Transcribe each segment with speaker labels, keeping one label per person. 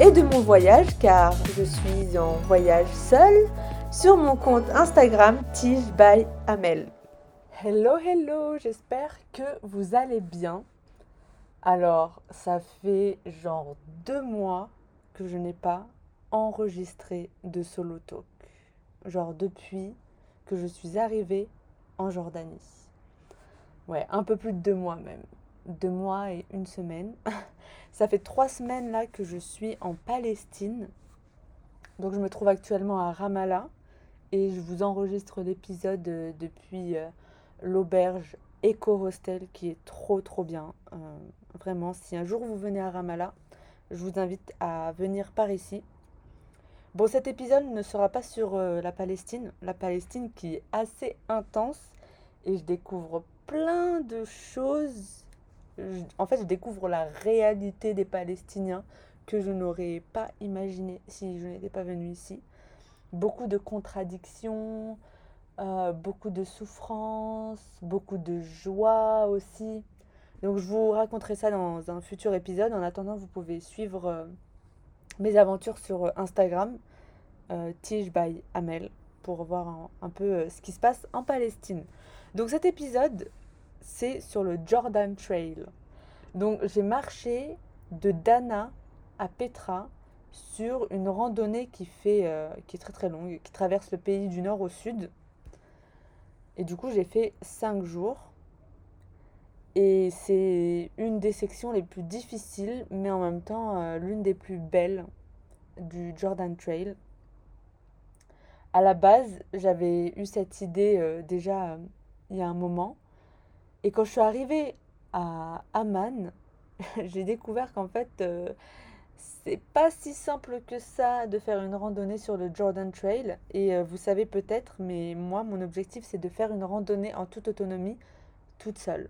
Speaker 1: et de mon voyage car je suis en voyage seule sur mon compte Instagram Tige by Amel. Hello, hello, j'espère que vous allez bien. Alors, ça fait genre deux mois que je n'ai pas enregistré de solo talk. Genre depuis que je suis arrivée en Jordanie. Ouais, un peu plus de deux mois même. Deux mois et une semaine. Ça fait trois semaines là que je suis en Palestine. Donc je me trouve actuellement à Ramallah et je vous enregistre l'épisode euh, depuis euh, l'auberge Eco Hostel qui est trop trop bien. Euh, vraiment, si un jour vous venez à Ramallah, je vous invite à venir par ici. Bon, cet épisode ne sera pas sur la Palestine, la Palestine qui est assez intense et je découvre plein de choses en fait, je découvre la réalité des Palestiniens que je n'aurais pas imaginé si je n'étais pas venue ici. Beaucoup de contradictions, euh, beaucoup de souffrances, beaucoup de joie aussi. Donc je vous raconterai ça dans un futur épisode. En attendant, vous pouvez suivre euh, mes aventures sur Instagram, euh, Tige by Amel, pour voir un peu ce qui se passe en Palestine. Donc cet épisode, c'est sur le Jordan Trail. Donc j'ai marché de Dana à Petra sur une randonnée qui fait euh, est très très longue, qui traverse le pays du nord au sud. Et du coup j'ai fait 5 jours. Et c'est une des sections les plus difficiles, mais en même temps euh, l'une des plus belles du Jordan Trail. À la base, j'avais eu cette idée euh, déjà il y a un moment. Et quand je suis arrivée à Amman, j'ai découvert qu'en fait, euh, c'est pas si simple que ça de faire une randonnée sur le Jordan Trail. Et euh, vous savez peut-être, mais moi, mon objectif, c'est de faire une randonnée en toute autonomie, toute seule.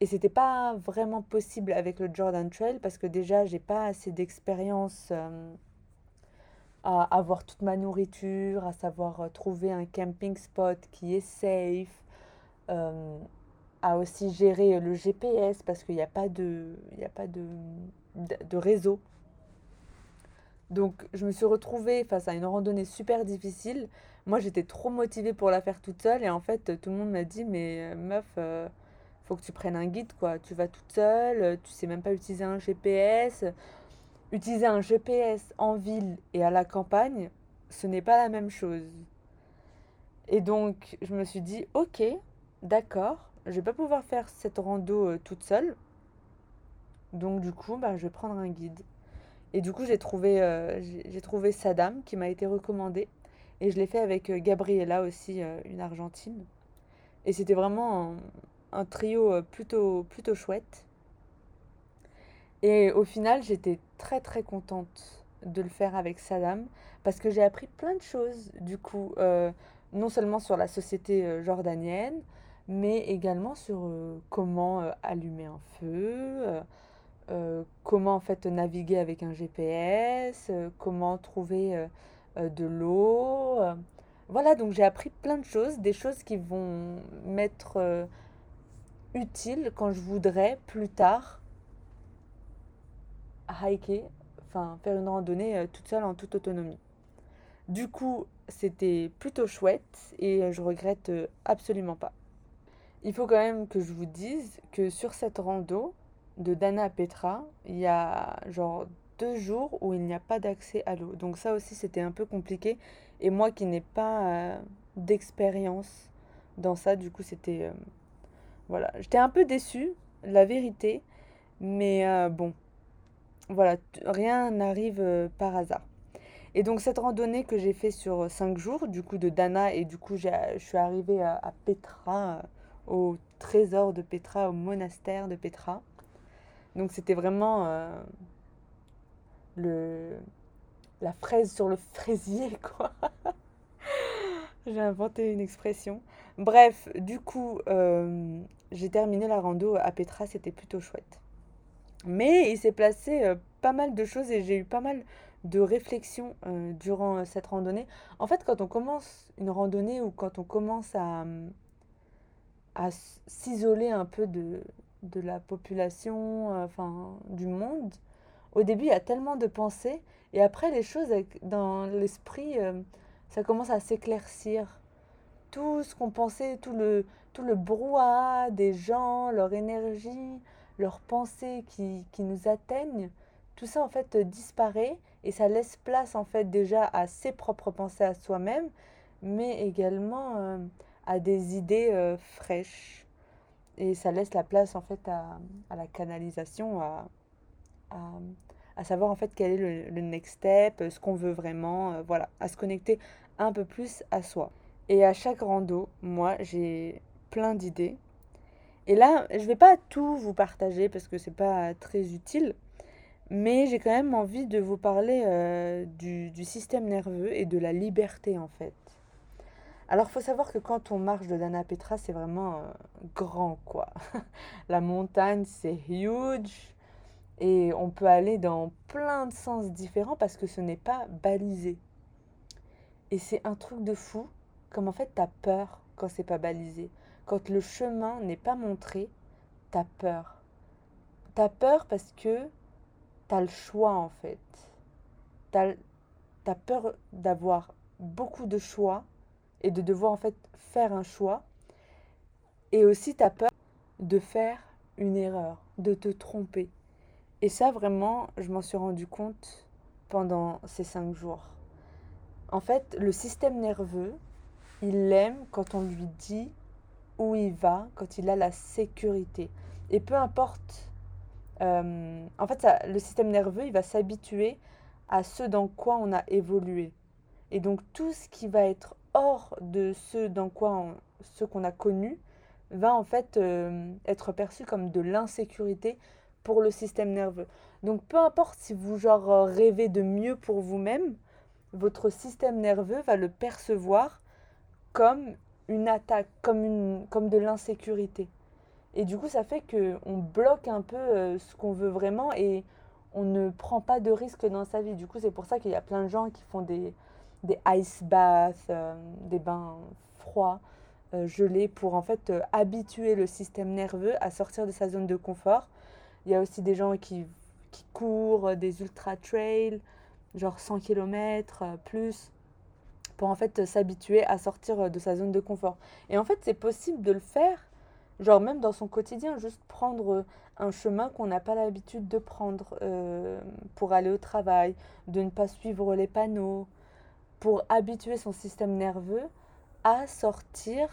Speaker 1: Et c'était pas vraiment possible avec le Jordan Trail parce que déjà, j'ai pas assez d'expérience euh, à avoir toute ma nourriture, à savoir trouver un camping spot qui est safe à aussi gérer le GPS parce qu'il n'y a pas, de, il a pas de, réseau. Donc je me suis retrouvée face à une randonnée super difficile. Moi j'étais trop motivée pour la faire toute seule et en fait tout le monde m'a dit mais euh, meuf, euh, faut que tu prennes un guide quoi. Tu vas toute seule, tu sais même pas utiliser un GPS. Utiliser un GPS en ville et à la campagne, ce n'est pas la même chose. Et donc je me suis dit ok, d'accord, je vais pas pouvoir faire cette rando euh, toute seule. Donc du coup, bah, je vais prendre un guide. Et du coup, j'ai trouvé, euh, trouvé Sadam qui m'a été recommandé. Et je l'ai fait avec euh, Gabriella aussi, une Argentine. Et c'était vraiment un, trio plutôt, plutôt chouette. Et au final, j'étais très très contente de le faire avec Sadam parce que j'ai appris plein de choses du coup, non seulement sur la société jordanienne, mais également sur euh, comment euh, allumer un feu, euh, comment en fait naviguer avec un GPS, comment trouver de l'eau. Voilà, donc j'ai appris plein de choses, des choses qui vont m'être utiles quand je voudrais plus tard hiker, enfin faire une randonnée toute seule en toute autonomie. Du coup, c'était plutôt chouette et je regrette absolument pas. Il faut quand même que je vous dise que sur cette rando de Dana à Petra, il y a genre deux jours où il n'y a pas d'accès à l'eau. Donc ça aussi c'était un peu compliqué. Et moi qui n'ai pas euh, d'expérience dans ça, du coup c'était... Euh, voilà, j'étais un peu déçue, la vérité. Mais euh, bon, voilà, rien n'arrive par hasard. Et donc cette randonnée que j'ai fait sur cinq jours, du coup de Dana, et du coup je suis arrivée à, à Petra au trésor de Petra, au monastère de Petra. Donc c'était vraiment euh, le, la fraise sur le fraisier, quoi. J'ai inventé une expression. Bref, du coup, euh, j'ai terminé la rando à Petra, c'était plutôt chouette. Mais il s'est placé euh, pas mal de choses et j'ai eu pas mal de réflexions durant cette randonnée. En fait, quand on commence une randonnée ou quand on commence à, à s'isoler un peu de, de la population, enfin du monde, au début, il y a tellement de pensées et après, les choses dans l'esprit, ça commence à s'éclaircir. Tout ce qu'on pensait, tout le, tout le brouhaha des gens, leur énergie, leurs pensées qui, qui nous atteignent, tout ça en fait disparaît et ça laisse place en fait déjà à ses propres pensées à soi-même, mais également euh, à des idées euh, fraîches. Et ça laisse la place en fait à, à la canalisation, à, à, à savoir en fait quel est le, next step, ce qu'on veut vraiment, euh, voilà, à se connecter un peu plus à soi. Et à chaque rando, moi, j'ai plein d'idées. Et là, je vais pas tout vous partager parce que c'est pas très utile, mais j'ai quand même envie de vous parler euh, du, du, système nerveux et de la liberté en fait. Alors, faut savoir que quand on marche de Dana Petra, c'est vraiment euh, grand quoi. la montagne, c'est huge. Et on peut aller dans plein de sens différents parce que ce n'est pas balisé. Et c'est un truc de fou, comme en fait tu as peur quand c'est pas balisé. Quand le chemin n'est pas montré, tu as peur. Tu as peur parce que tu as le choix en fait. Tu as, peur d'avoir beaucoup de choix et de devoir en fait faire un choix. Et aussi tu as peur de faire une erreur, de te tromper. Et ça, vraiment, je m'en suis rendu compte pendant ces cinq jours. En fait, le système nerveux, il aime quand on lui dit où il va, quand il a la sécurité. Et peu importe, euh, en fait, le système nerveux, il va s'habituer à ce dans quoi on a évolué. Et donc, tout ce qui va être hors de ce dans quoi ce qu'on a connu va en fait euh, être perçu comme de l'insécurité pour le système nerveux. Donc peu importe si vous genre euh, rêvez de mieux pour vous-même, votre système nerveux va le percevoir comme une attaque, comme, une, comme de l'insécurité. Et du coup, ça fait qu'on bloque un peu euh, ce qu'on veut vraiment et on ne prend pas de risques dans sa vie. Du coup, c'est pour ça qu'il y a plein de gens qui font des, des ice baths, euh, des bains froids, gelés, pour en fait habituer le système nerveux à sortir de sa zone de confort il y a aussi des gens qui, qui courent des ultra trails, genre 100 km euh, plus, pour en fait s'habituer à sortir de sa zone de confort. Et en fait, c'est possible de le faire, genre même dans son quotidien, juste prendre un chemin qu'on n'a pas l'habitude de prendre euh, pour aller au travail, de ne pas suivre les panneaux, pour habituer son système nerveux à sortir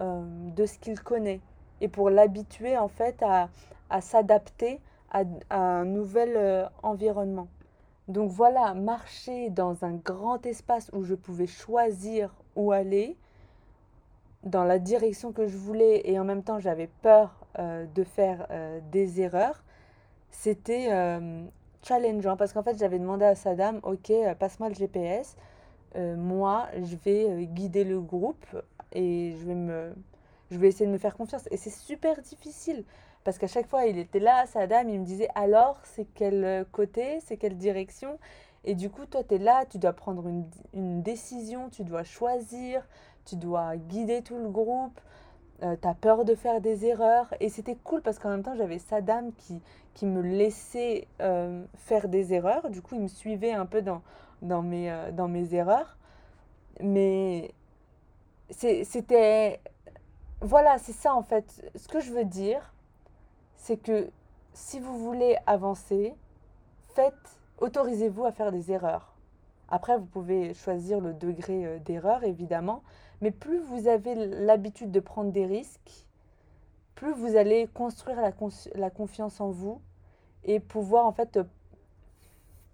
Speaker 1: euh, de ce qu'il connaît et pour l'habituer en fait à, à s'adapter à, un nouvel euh, environnement. Donc voilà, marcher dans un grand espace où je pouvais choisir où aller, dans la direction que je voulais et en même temps j'avais peur euh, de faire euh, des erreurs, c'était challengeant parce qu'en fait j'avais demandé à Saddam, ok, passe-moi le GPS, moi je vais guider le groupe et je vais, me, je vais essayer de me faire confiance. Et c'est super difficile parce qu'à chaque fois, il était là, Saddam, il me disait alors, c'est quel euh, côté, c'est quelle direction? Et du coup, toi, tu es là, tu dois prendre une, une, décision, tu dois choisir, tu dois guider tout le groupe, euh, tu as peur de faire des erreurs. Et c'était cool parce qu'en même temps, j'avais Saddam qui, qui me laissait euh, faire des erreurs. Du coup, il me suivait un peu dans, dans, mes, dans mes erreurs. Mais c'était... Voilà, c'est ça en fait. Ce que je veux dire, c'est que si vous voulez avancer, faites, autorisez-vous à faire des erreurs. Après, vous pouvez choisir le degré euh, d'erreur, évidemment, mais plus vous avez l'habitude de prendre des risques, plus vous allez construire la, confiance en vous et pouvoir en fait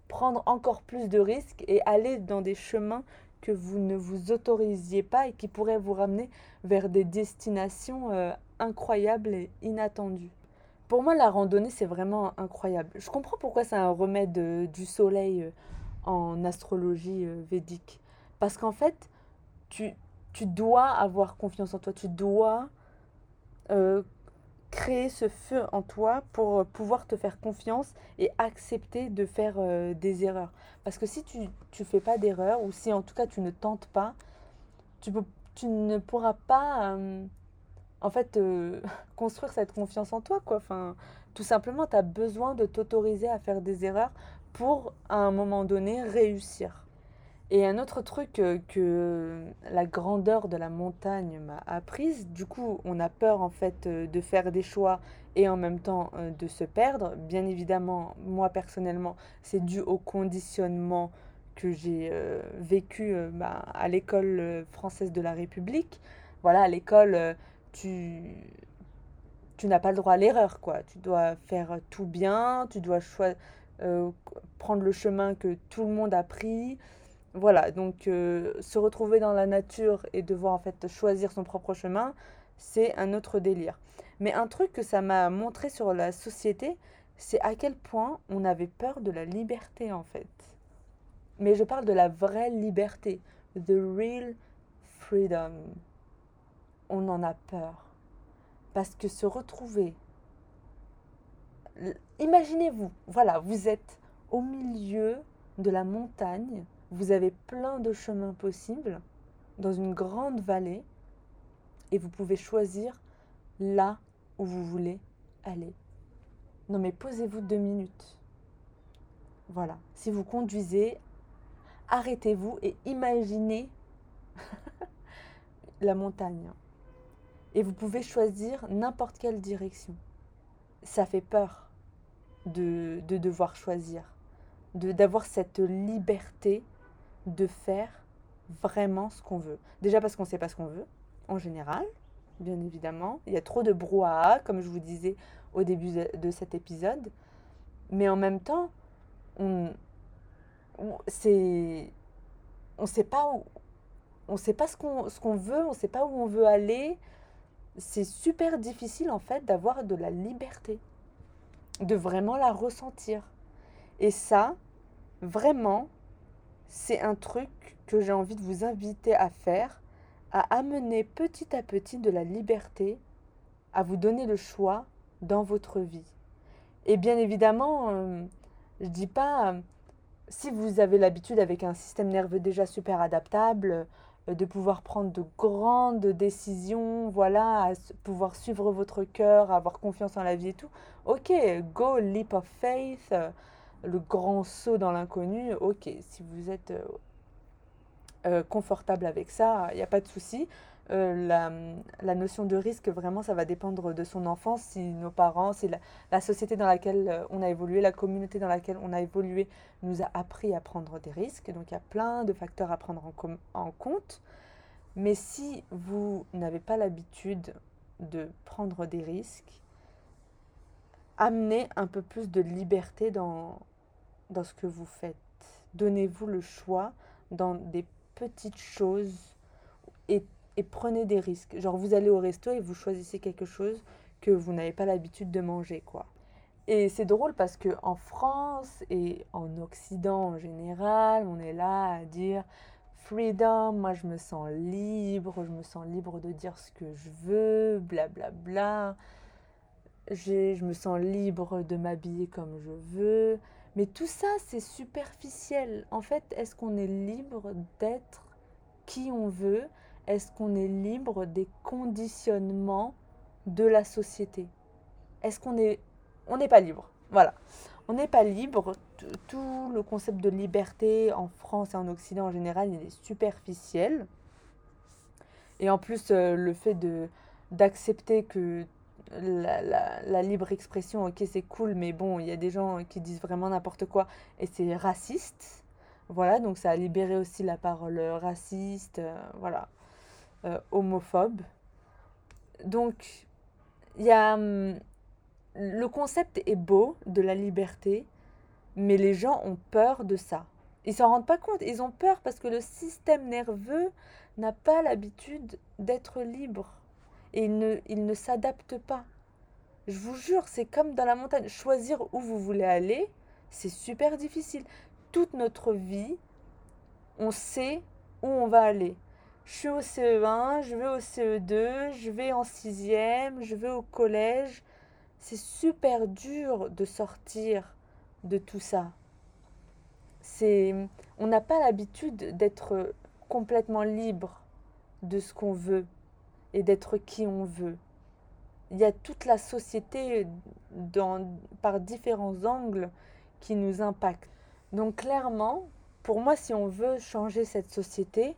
Speaker 1: prendre encore plus de risques et aller dans des chemins que vous ne vous autorisiez pas et qui pourraient vous ramener vers des destinations euh, incroyables et inattendues. Pour moi, la randonnée, c'est vraiment incroyable. Je comprends pourquoi c'est un remède euh, du soleil euh, en astrologie védique. Parce qu'en fait, tu, tu dois avoir confiance en toi, tu dois euh, créer ce feu en toi pour pouvoir te faire confiance et accepter de faire euh, des erreurs. Parce que si tu ne fais pas d'erreurs, ou si en tout cas tu ne tentes pas, tu, ne pourras pas euh, en fait construire cette confiance en toi. Tout simplement, tu as besoin de t'autoriser à faire des erreurs pour à un moment donné réussir. Et un autre truc euh, que la grandeur de la montagne m'a apprise, du coup on a peur en fait euh, de faire des choix et en même temps euh, de se perdre. Bien évidemment, moi personnellement, c'est dû au conditionnement que j'ai vécu bah, à l'école française de la République. Voilà, à l'école, tu, tu n'as pas le droit à l'erreur, quoi. Tu dois faire tout bien, tu dois prendre le chemin que tout le monde a pris. Voilà, donc euh, se retrouver dans la nature et devoir en fait choisir son propre chemin, c'est un autre délire. Mais un truc que ça m'a montré sur la société, c'est à quel point on avait peur de la liberté en fait. Mais je parle de la vraie liberté, the real freedom. On en a peur. Parce que se retrouver... Imaginez-vous, voilà, vous êtes au milieu de la montagne vous avez plein de chemins possibles dans une grande vallée et vous pouvez choisir là où vous voulez aller. Non mais posez-vous deux minutes. Voilà. Si vous conduisez, arrêtez-vous et imaginez la montagne. Et vous pouvez choisir n'importe quelle direction. Ça fait peur de, de devoir choisir, d'avoir cette liberté de faire vraiment ce qu'on veut. Déjà parce qu'on ne sait pas ce qu'on veut, en général, bien évidemment. Il y a trop de brouhaha, comme je vous disais au début de cet épisode. Mais en même temps, on c'est on sait pas où on sait pas ce qu'on veut, on sait pas où on veut aller. C'est super difficile en fait d'avoir de la liberté, de vraiment la ressentir. Et ça, vraiment, c'est un truc que j'ai envie de vous inviter à faire, à amener petit à petit de la liberté, à vous donner le choix dans votre vie. Et bien évidemment, euh, je ne dis pas, euh, si vous avez l'habitude avec un système nerveux déjà super adaptable, euh, de pouvoir prendre de grandes décisions, voilà, à pouvoir suivre votre cœur, avoir confiance en la vie et tout, ok, go leap of faith le grand saut dans l'inconnu, ok, si vous êtes euh, euh, confortable avec ça, il n'y a pas de souci. Euh, la, notion de risque, vraiment, ça va dépendre de son enfance, si nos parents, si la, société dans laquelle on a évolué, la communauté dans laquelle on a évolué nous a appris à prendre des risques. Donc il y a plein de facteurs à prendre en, en compte. Mais si vous n'avez pas l'habitude de prendre des risques, amenez un peu plus de liberté dans, dans ce que vous faites. Donnez-vous le choix dans des petites choses et, prenez des risques. Genre vous allez au resto et vous choisissez quelque chose que vous n'avez pas l'habitude de manger, quoi. Et c'est drôle parce que en France et en Occident en général, on est là à dire freedom, moi je me sens libre, je me sens libre de dire ce que je veux, blablabla. Bla, bla je me sens libre de m'habiller comme je veux. Mais tout ça, c'est superficiel. En fait, est-ce qu'on est libre d'être qui on veut? Est-ce qu'on est libre des conditionnements de la société? Est-ce qu'on est... On n'est pas libre? Voilà. On n'est pas libre. Tout le concept de liberté en France et en Occident en général, il est superficiel. Et en plus, euh, le fait de d'accepter que la, libre expression, ok, c'est cool, mais bon, il y a des gens qui disent vraiment n'importe quoi et c'est raciste. Voilà, donc ça a libéré aussi la parole raciste, euh, voilà, euh, homophobe. Donc, il y a. Hum, le concept est beau de la liberté, mais les gens ont peur de ça. Ils s'en rendent pas compte, ils ont peur parce que le système nerveux n'a pas l'habitude d'être libre et il ne, il ne s'adapte pas. Je vous jure, c'est comme dans la montagne. Choisir où vous voulez aller, c'est super difficile. toute notre vie, on sait où on va aller. Je suis au CE1, je vais au CE2, je vais en sixième, je vais au collège. C'est super dur de sortir de tout ça. C'est, on n'a pas l'habitude d'être complètement libre de ce qu'on veut et d'être qui on veut. Il y a toute la société dans, par différents angles qui nous impactent. Donc clairement, pour moi, si on veut changer cette société,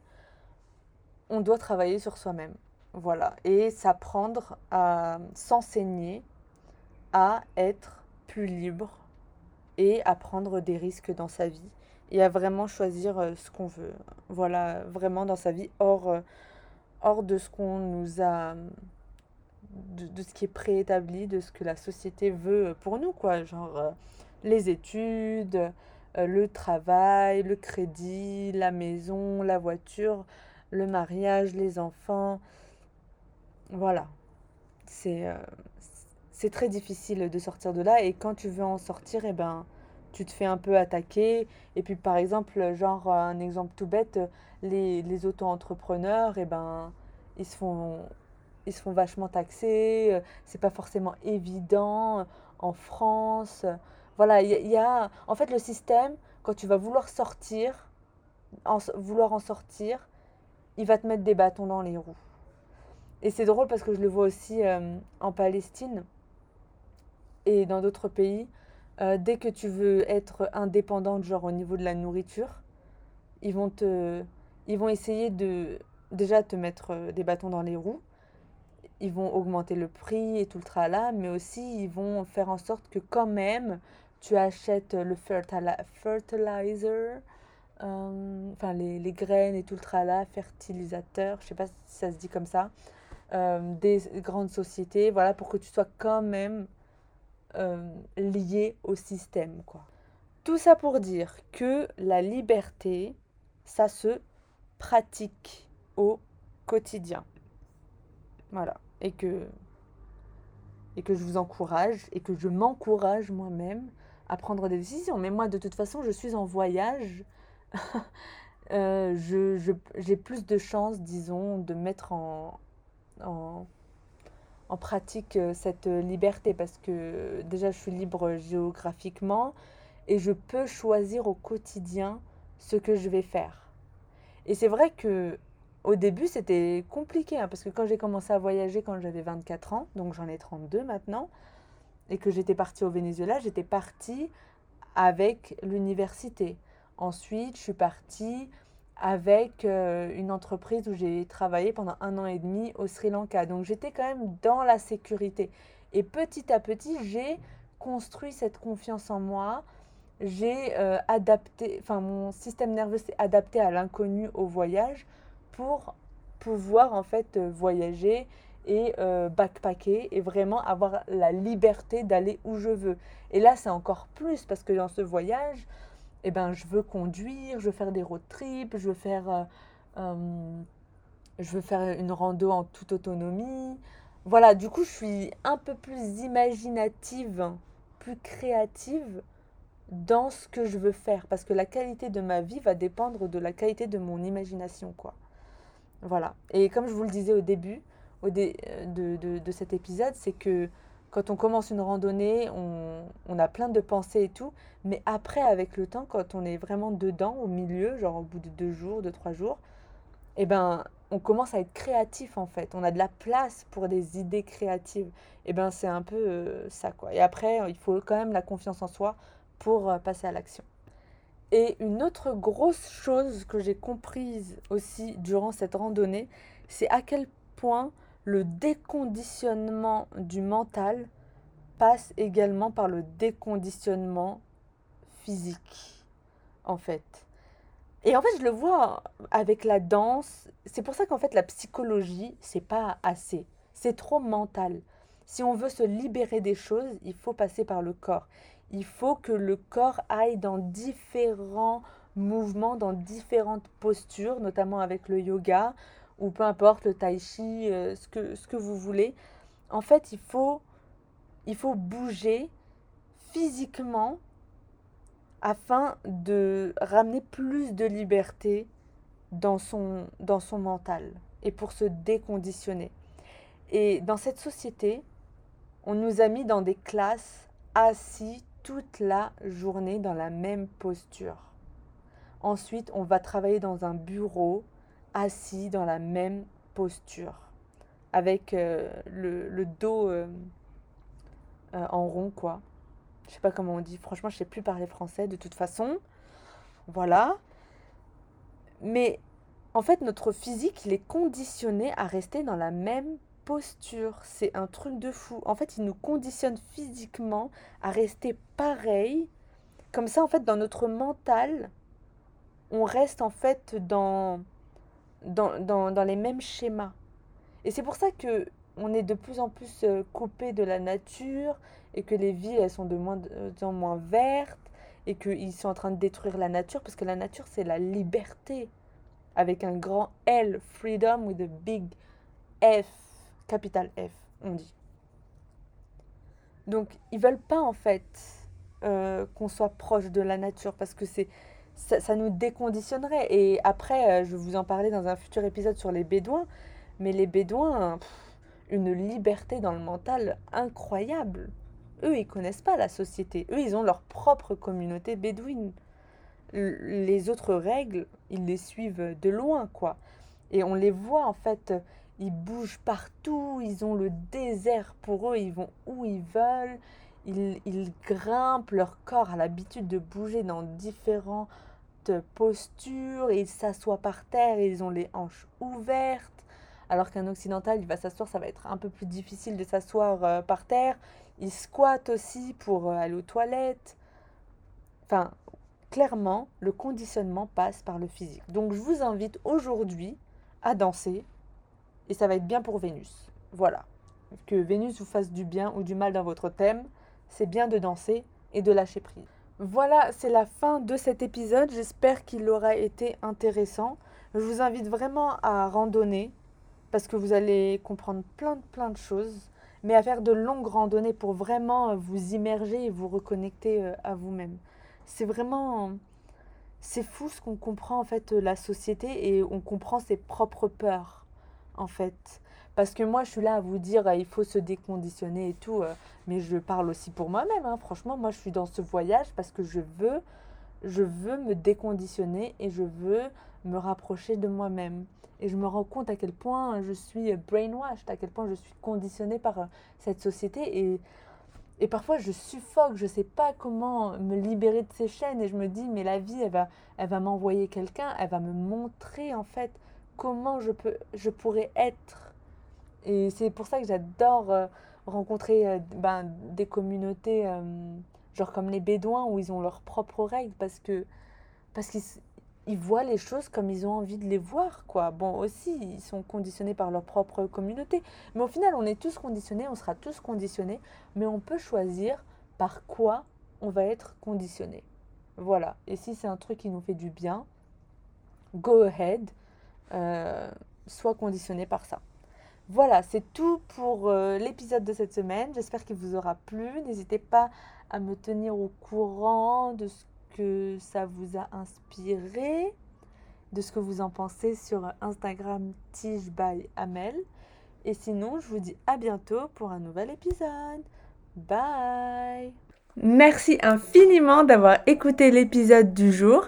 Speaker 1: on doit travailler sur soi-même. Voilà. Et s'apprendre à s'enseigner à être plus libre et à prendre des risques dans sa vie et à vraiment choisir euh, ce qu'on veut. Voilà, vraiment dans sa vie, hors, euh, hors de ce qu'on nous a. De, ce qui est préétabli, de ce que la société veut pour nous, quoi. Genre euh, les études, le travail, le crédit, la maison, la voiture le mariage, les enfants. Voilà. C'est euh, très difficile de sortir de là et quand tu veux en sortir, eh ben, tu te fais un peu attaquer. Et puis par exemple, genre un exemple tout bête, les, les auto-entrepreneurs, eh ben, ils se font ils se font vachement taxer, c'est pas forcément évident en France. Voilà, il y, a en fait le système quand tu vas vouloir sortir, en, vouloir en sortir, il va te mettre des bâtons dans les roues. Et c'est drôle parce que je le vois aussi euh, en Palestine et dans d'autres pays. Euh, dès que tu veux être indépendante, genre au niveau de la nourriture, ils vont, te, ils vont essayer de déjà te mettre euh, des bâtons dans les roues. Ils vont augmenter le prix et tout le tralala, mais aussi ils vont faire en sorte que quand même tu achètes le fertilizer, euh, enfin les, les, graines et tout le tralala, fertilisateur, je sais pas si ça se dit comme ça, euh, des grandes sociétés, voilà, pour que tu sois quand même euh, lié au système, quoi. Tout ça pour dire que la liberté, ça se pratique au quotidien. Voilà. Et que, et que je vous encourage et que je m'encourage moi-même à prendre des décisions. Mais moi, de toute façon, je suis en voyage euh, j'ai plus de chances, disons, de mettre en, en, pratique euh, cette liberté parce que déjà je suis libre géographiquement et je peux choisir au quotidien ce que je vais faire. Et c'est vrai que au début c'était compliqué hein, parce que quand j'ai commencé à voyager quand j'avais 24 ans, donc j'en ai 32 maintenant, et que j'étais partie au Venezuela, j'étais partie avec l'université. Ensuite, je suis partie avec euh, une entreprise où j'ai travaillé pendant un an et demi au Sri Lanka. Donc j'étais quand même dans la sécurité. Et petit à petit, j'ai construit cette confiance en moi. J'ai euh, adapté, enfin mon système nerveux s'est adapté à l'inconnu, au voyage, pour pouvoir en fait euh, voyager et backpacker et vraiment avoir la liberté d'aller où je veux. Et là, c'est encore plus parce que dans ce voyage, eh ben, je veux conduire, je veux faire des road trips, je veux faire, euh, euh, je veux faire une rando en toute autonomie. Voilà, du coup, je suis un peu plus imaginative, plus créative dans ce que je veux faire. Parce que la qualité de ma vie va dépendre de la qualité de mon imagination, quoi. Voilà. Et comme je vous le disais au début au de, de cet épisode, c'est que quand on commence une randonnée, on, a plein de pensées et tout. Mais après, avec le temps, quand on est vraiment dedans, au milieu, genre au bout de deux jours, de trois jours, eh ben, on commence à être créatif en fait. On a de la place pour des idées créatives. Eh ben, c'est un peu euh, ça quoi. Et après, il faut quand même la confiance en soi pour euh, passer à l'action. Et une autre grosse chose que j'ai comprise aussi durant cette randonnée, c'est à quel point le déconditionnement du mental passe également par le déconditionnement physique, en fait. Et en fait, je le vois avec la danse. C'est pour ça qu'en fait, la psychologie, c'est pas assez. C'est trop mental. Si on veut se libérer des choses, il faut passer par le corps. Il faut que le corps aille dans différents mouvements, dans différentes postures, notamment avec le yoga, ou peu importe le tai chi, euh, ce, que, ce que vous voulez. En fait, il faut, il faut bouger physiquement afin de ramener plus de liberté dans son, dans son mental et pour se déconditionner. Et dans cette société, on nous a mis dans des classes assis toute la journée dans la même posture. Ensuite, on va travailler dans un bureau assis dans la même posture, avec euh, le, dos euh, euh, en rond, quoi. Je sais pas comment on dit. Franchement, je sais plus parler français de toute façon. Voilà. Mais en fait, notre physique, il est conditionné à rester dans la même posture. C'est un truc de fou. En fait, il nous conditionne physiquement à rester pareil. Comme ça, en fait, dans notre mental, on reste en fait dans, dans, dans, dans les mêmes schémas. Et c'est pour ça que on est de plus en plus euh, coupé de la nature et que les villes, elles sont de moins en moins vertes et qu'ils sont en train de détruire la nature parce que la nature, c'est la liberté avec un grand L, freedom with a big F, capital F, on dit. Donc, ils veulent pas en fait euh, qu'on soit proche de la nature parce que c'est ça, nous déconditionnerait. Et après, euh, je vais vous en parler dans un futur épisode sur les Bédouins, mais les Bédouins, une liberté dans le mental incroyable. Eux, ils connaissent pas la société. Eux, ils ont leur propre communauté bédouine les autres règles, ils les suivent de loin, quoi. Et on les voit, en fait, ils bougent partout, ils ont le désert pour eux, ils vont où ils veulent, ils, ils grimpent, leur corps a l'habitude de bouger dans et ils s'assoient par terre, ils ont les hanches ouvertes. Alors qu'un occidental, il va s'asseoir, ça va être un peu plus difficile de s'asseoir euh, par terre. Ils squattent aussi pour euh, aller aux toilettes. Enfin, clairement, le conditionnement passe par le physique. Donc je vous invite aujourd'hui à danser et ça va être bien pour Vénus. Voilà. Que Vénus vous fasse du bien ou du mal dans votre thème, c'est bien de danser et de lâcher prise. Voilà, c'est la fin de cet épisode. J'espère qu'il aura été intéressant. Je vous invite vraiment à randonner parce que vous allez comprendre plein de plein de choses, mais à faire de longues randonnées pour vraiment vous immerger et vous reconnecter euh, à vous-même c'est vraiment c'est fou ce qu'on comprend en fait la société et on comprend ses propres peurs en fait parce que moi je suis là à vous dire il faut se déconditionner et tout euh, mais je parle aussi pour moi-même hein. franchement moi je suis dans ce voyage parce que je veux je veux me déconditionner et je veux me rapprocher de moi-même et je me rends compte à quel point je suis brainwashed à quel point je suis conditionnée par euh, cette société et et parfois, je suffoque, je ne sais pas comment me libérer de ces chaînes et je me dis, mais la vie, elle va, elle va m'envoyer quelqu'un, elle va me montrer en fait comment je, peux, je pourrais être. Et c'est pour ça que j'adore euh, rencontrer euh, ben, des communautés, euh, genre comme les Bédouins, où ils ont leurs propres règles parce que parce qu'ils ils voient les choses comme ils ont envie de les voir, quoi. Bon, aussi, ils sont conditionnés par leur propre communauté. Mais au final, on est tous conditionnés, on sera tous conditionnés, mais on peut choisir par quoi on va être conditionné. Voilà. Et si c'est un truc qui nous fait du bien, go ahead, sois conditionné par ça. Voilà, c'est tout pour euh, l'épisode de cette semaine. J'espère qu'il vous aura plu. N'hésitez pas à me tenir au courant de ce que ça vous a inspiré, de ce que vous en pensez sur Instagram Tige. Et sinon, je vous dis à bientôt pour un nouvel épisode. Bye Merci infiniment d'avoir écouté l'épisode du jour.